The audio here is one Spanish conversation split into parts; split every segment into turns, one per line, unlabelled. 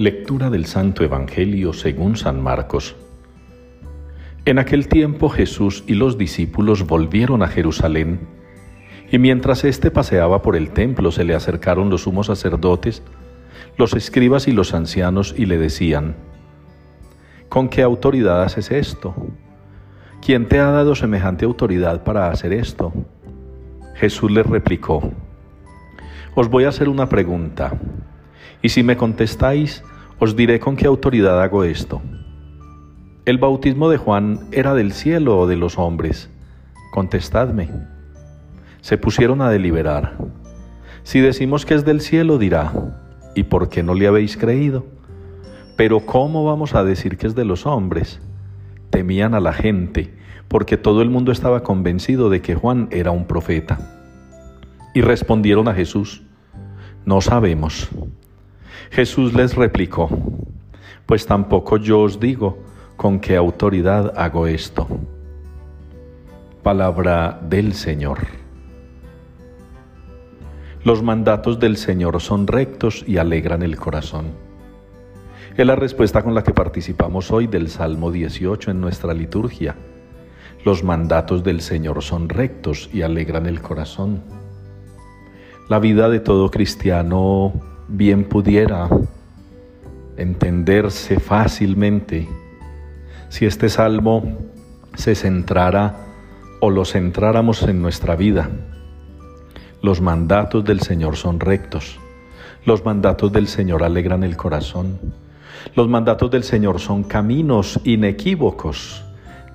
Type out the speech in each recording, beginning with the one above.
Lectura del Santo Evangelio según San Marcos. En aquel tiempo Jesús y los discípulos volvieron a Jerusalén, y mientras éste paseaba por el templo se le acercaron los sumos sacerdotes, los escribas y los ancianos y le decían, ¿Con qué autoridad haces esto? ¿Quién te ha dado semejante autoridad para hacer esto? Jesús les replicó, Os voy a hacer una pregunta y si me contestáis, os diré con qué autoridad hago esto. ¿El bautismo de Juan era del cielo o de los hombres? Contestadme. Se pusieron a deliberar. Si decimos que es del cielo, dirá, ¿y por qué no le habéis creído? Pero ¿cómo vamos a decir que es de los hombres? Temían a la gente, porque todo el mundo estaba convencido de que Juan era un profeta. Y respondieron a Jesús, no sabemos. Jesús les replicó, pues tampoco yo os digo con qué autoridad hago esto. Palabra del Señor. Los mandatos del Señor son rectos y alegran el corazón. Es la respuesta con la que participamos hoy del Salmo 18 en nuestra liturgia. Los mandatos del Señor son rectos y alegran el corazón. La vida de todo cristiano bien pudiera entenderse fácilmente si este salmo se centrara o lo centráramos en nuestra vida. Los mandatos del Señor son rectos. Los mandatos del Señor alegran el corazón. Los mandatos del Señor son caminos inequívocos,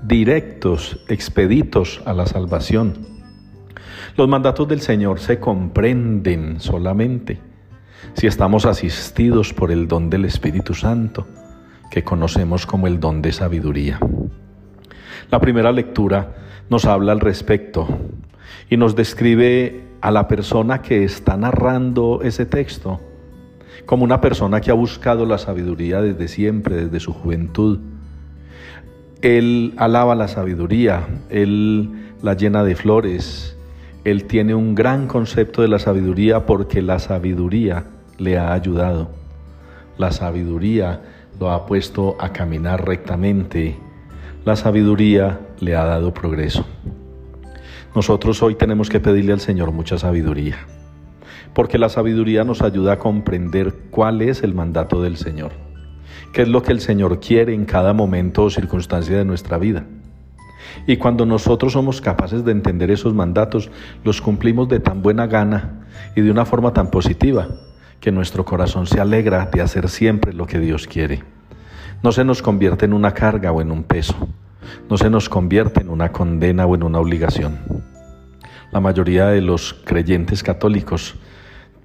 directos, expeditos a la salvación. Los mandatos del Señor se comprenden solamente si estamos asistidos por el don del Espíritu Santo, que conocemos como el don de sabiduría. La primera lectura nos habla al respecto y nos describe a la persona que está narrando ese texto como una persona que ha buscado la sabiduría desde siempre, desde su juventud. Él alaba la sabiduría, él la llena de flores, él tiene un gran concepto de la sabiduría porque la sabiduría le ha ayudado. La sabiduría lo ha puesto a caminar rectamente. La sabiduría le ha dado progreso. Nosotros hoy tenemos que pedirle al Señor mucha sabiduría, porque la sabiduría nos ayuda a comprender cuál es el mandato del Señor, qué es lo que el Señor quiere en cada momento o circunstancia de nuestra vida. Y cuando nosotros somos capaces de entender esos mandatos, los cumplimos de tan buena gana y de una forma tan positiva que nuestro corazón se alegra de hacer siempre lo que Dios quiere. No se nos convierte en una carga o en un peso. No se nos convierte en una condena o en una obligación. La mayoría de los creyentes católicos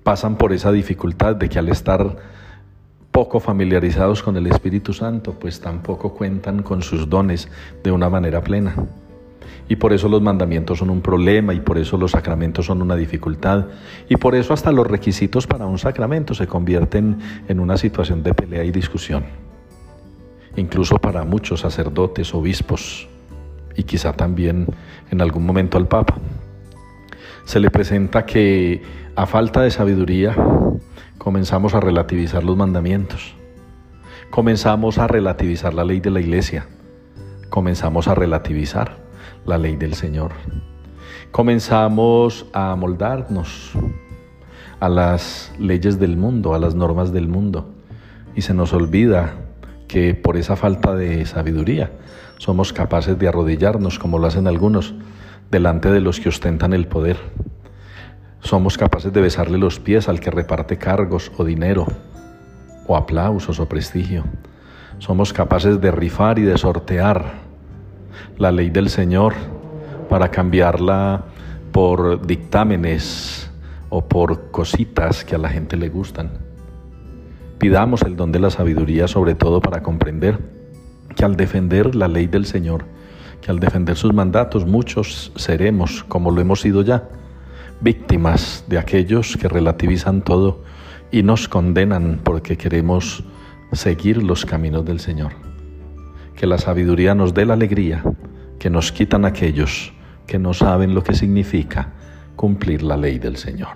pasan por esa dificultad de que al estar poco familiarizados con el Espíritu Santo, pues tampoco cuentan con sus dones de una manera plena. Y por eso los mandamientos son un problema y por eso los sacramentos son una dificultad. Y por eso hasta los requisitos para un sacramento se convierten en una situación de pelea y discusión. Incluso para muchos sacerdotes, obispos y quizá también en algún momento al Papa. Se le presenta que a falta de sabiduría comenzamos a relativizar los mandamientos. Comenzamos a relativizar la ley de la iglesia. Comenzamos a relativizar la ley del Señor. Comenzamos a moldarnos a las leyes del mundo, a las normas del mundo, y se nos olvida que por esa falta de sabiduría somos capaces de arrodillarnos, como lo hacen algunos, delante de los que ostentan el poder. Somos capaces de besarle los pies al que reparte cargos o dinero, o aplausos o prestigio. Somos capaces de rifar y de sortear la ley del Señor para cambiarla por dictámenes o por cositas que a la gente le gustan. Pidamos el don de la sabiduría sobre todo para comprender que al defender la ley del Señor, que al defender sus mandatos muchos seremos, como lo hemos sido ya, víctimas de aquellos que relativizan todo y nos condenan porque queremos seguir los caminos del Señor que la sabiduría nos dé la alegría que nos quitan aquellos que no saben lo que significa cumplir la ley del Señor.